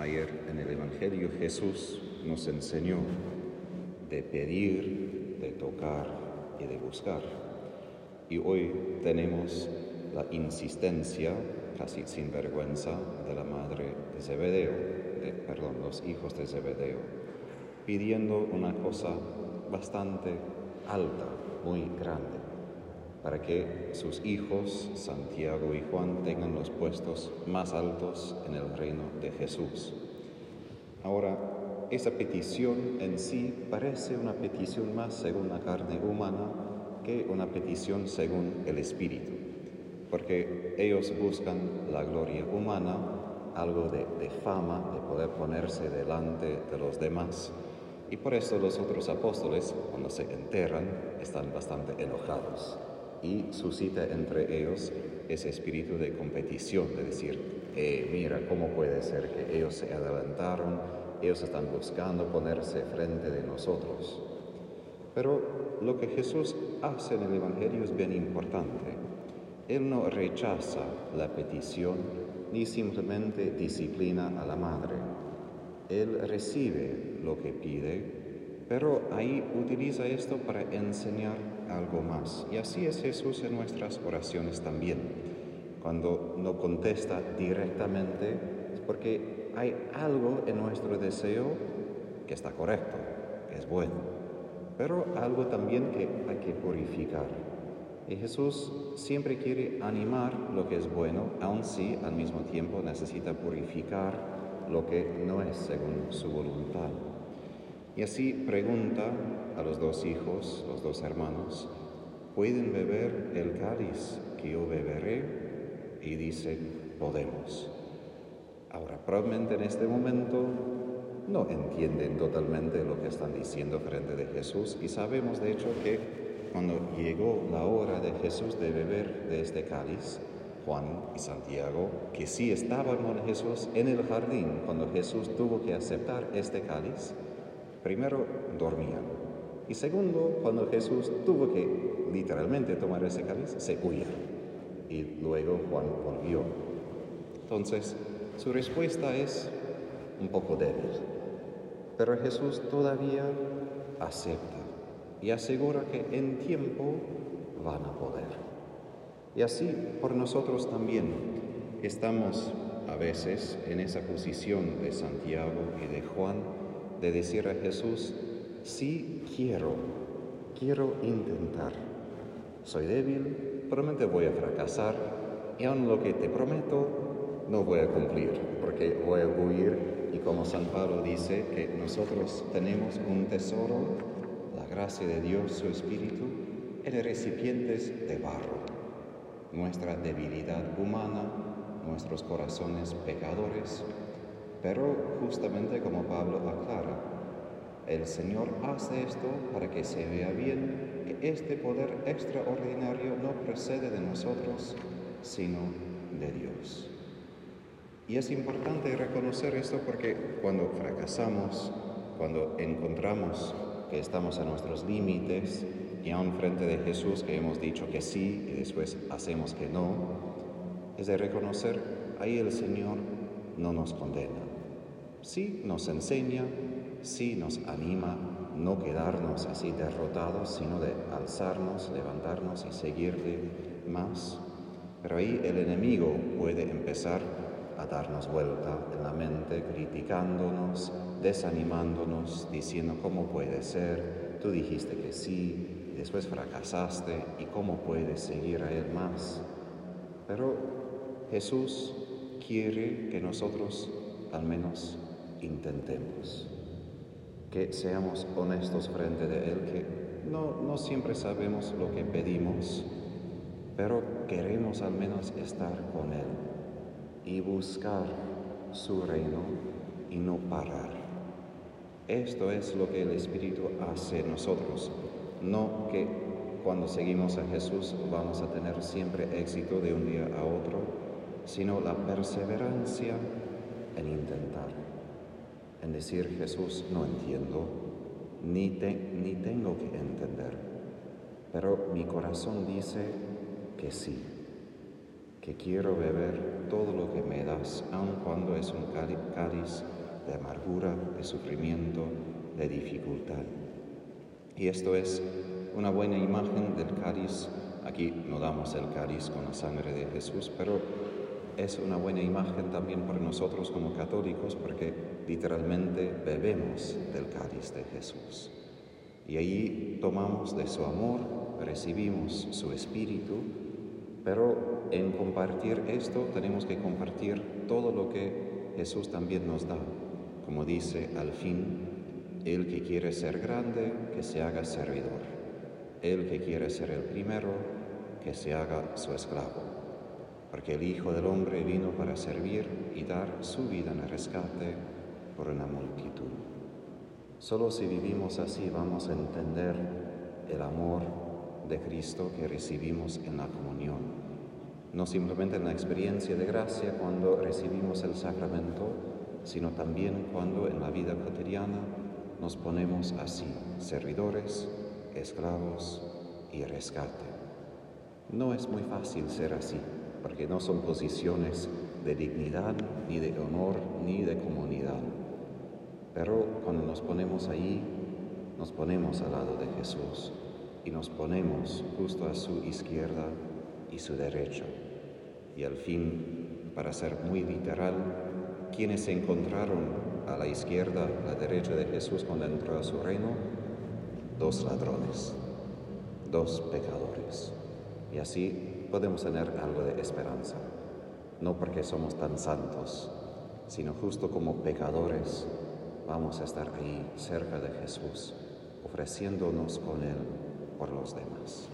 Ayer en el Evangelio Jesús nos enseñó de pedir, de tocar y de buscar. Y hoy tenemos la insistencia, casi sin vergüenza, de la madre de Zebedeo, de, perdón, los hijos de Zebedeo, pidiendo una cosa bastante alta, muy grande, para que sus hijos, Santiago y Juan, tengan los puestos más altos en el reino de Jesús. Ahora, esa petición en sí parece una petición más según la carne humana que una petición según el Espíritu, porque ellos buscan la gloria humana, algo de, fama, de poder ponerse delante de los demás. Y por eso los otros apóstoles, cuando se enterran, están bastante enojados y suscita entre ellos ese espíritu de competición, de decir, eh, mira, ¿cómo puede ser que ellos se adelantaron? Ellos están buscando ponerse frente de nosotros. Pero lo que Jesús hace en el Evangelio es bien importante. Él no rechaza la petición ni simplemente disciplina a la madre. Él recibe lo que pide pero ahí utiliza esto para enseñar algo más. Y así es Jesús en nuestras oraciones también. Cuando no contesta directamente es porque hay algo en nuestro deseo que está correcto, que es bueno, pero algo también que hay que purificar. Y Jesús siempre quiere animar lo que es bueno, aun si al mismo tiempo necesita purificar lo que no es según su voluntad. Y así pregunta a los dos hijos, los dos hermanos, ¿pueden beber el cáliz que yo beberé? Y dicen, podemos. Ahora, probablemente en este momento no entienden totalmente lo que están diciendo frente de Jesús y sabemos de hecho que cuando llegó la hora de Jesús de beber de este cáliz, Juan y Santiago, que sí estaban con Jesús en el jardín cuando Jesús tuvo que aceptar este cáliz, Primero, dormían. Y segundo, cuando Jesús tuvo que literalmente tomar ese cáliz, se huía. Y luego Juan volvió. Entonces, su respuesta es un poco débil. Pero Jesús todavía acepta y asegura que en tiempo van a poder. Y así por nosotros también estamos a veces en esa posición de Santiago y de Juan de decir a Jesús, sí quiero, quiero intentar. Soy débil, probablemente voy a fracasar y aún lo que te prometo no voy a cumplir porque voy a huir y como San Pablo dice que nosotros tenemos un tesoro, la gracia de Dios, su Espíritu, en recipientes de barro. Nuestra debilidad humana, nuestros corazones pecadores, pero justamente como Pablo aclara, el Señor hace esto para que se vea bien que este poder extraordinario no procede de nosotros, sino de Dios. Y es importante reconocer esto porque cuando fracasamos, cuando encontramos que estamos a nuestros límites y aún frente de Jesús que hemos dicho que sí y después hacemos que no, es de reconocer ahí el Señor no nos condena. Sí nos enseña, sí nos anima no quedarnos así derrotados, sino de alzarnos, levantarnos y seguirle más. Pero ahí el enemigo puede empezar a darnos vuelta en la mente, criticándonos, desanimándonos, diciendo cómo puede ser, tú dijiste que sí, después fracasaste, y cómo puedes seguir a Él más. Pero Jesús quiere que nosotros al menos intentemos, que seamos honestos frente de Él, que no, no siempre sabemos lo que pedimos, pero queremos al menos estar con Él y buscar su reino y no parar. Esto es lo que el Espíritu hace en nosotros, no que cuando seguimos a Jesús vamos a tener siempre éxito de un día a otro, sino la perseverancia en intentar, en decir Jesús, no entiendo, ni, ni tengo que entender, pero mi corazón dice que sí, que quiero beber todo lo que me da beberás, aun cuando es un cáliz de amargura, de sufrimiento, de dificultad. Y esto es una buena imagen del cáliz. Aquí no damos el cáliz con la sangre de Jesús, pero es una buena imagen también para nosotros como católicos porque literalmente bebemos del cáliz de Jesús. Y ahí tomamos de su amor, recibimos su espíritu, pero en compartir esto tenemos que compartir todo lo que Jesús también nos da. Como dice al fin, el que quiere ser grande, que se haga servidor. El que quiere ser el primero, que se haga su esclavo. Porque el Hijo del Hombre vino para servir y dar su vida en rescate por una multitud. Solo si vivimos así vamos a entender el amor de Cristo que recibimos en la comunión. No simplemente en la experiencia de gracia cuando recibimos el sacramento, sino también cuando en la vida cotidiana nos ponemos así, servidores, esclavos y rescate. No es muy fácil ser así, porque no son posiciones de dignidad, ni de honor, ni de comunidad. Pero cuando nos ponemos ahí, nos ponemos al lado de Jesús y nos ponemos justo a su izquierda y su derecha. Y al fin, para ser muy literal, quienes se encontraron a la izquierda, a la derecha de Jesús cuando entró a su reino, dos ladrones, dos pecadores. Y así podemos tener algo de esperanza, no porque somos tan santos, sino justo como pecadores vamos a estar ahí cerca de Jesús, ofreciéndonos con Él por los demás.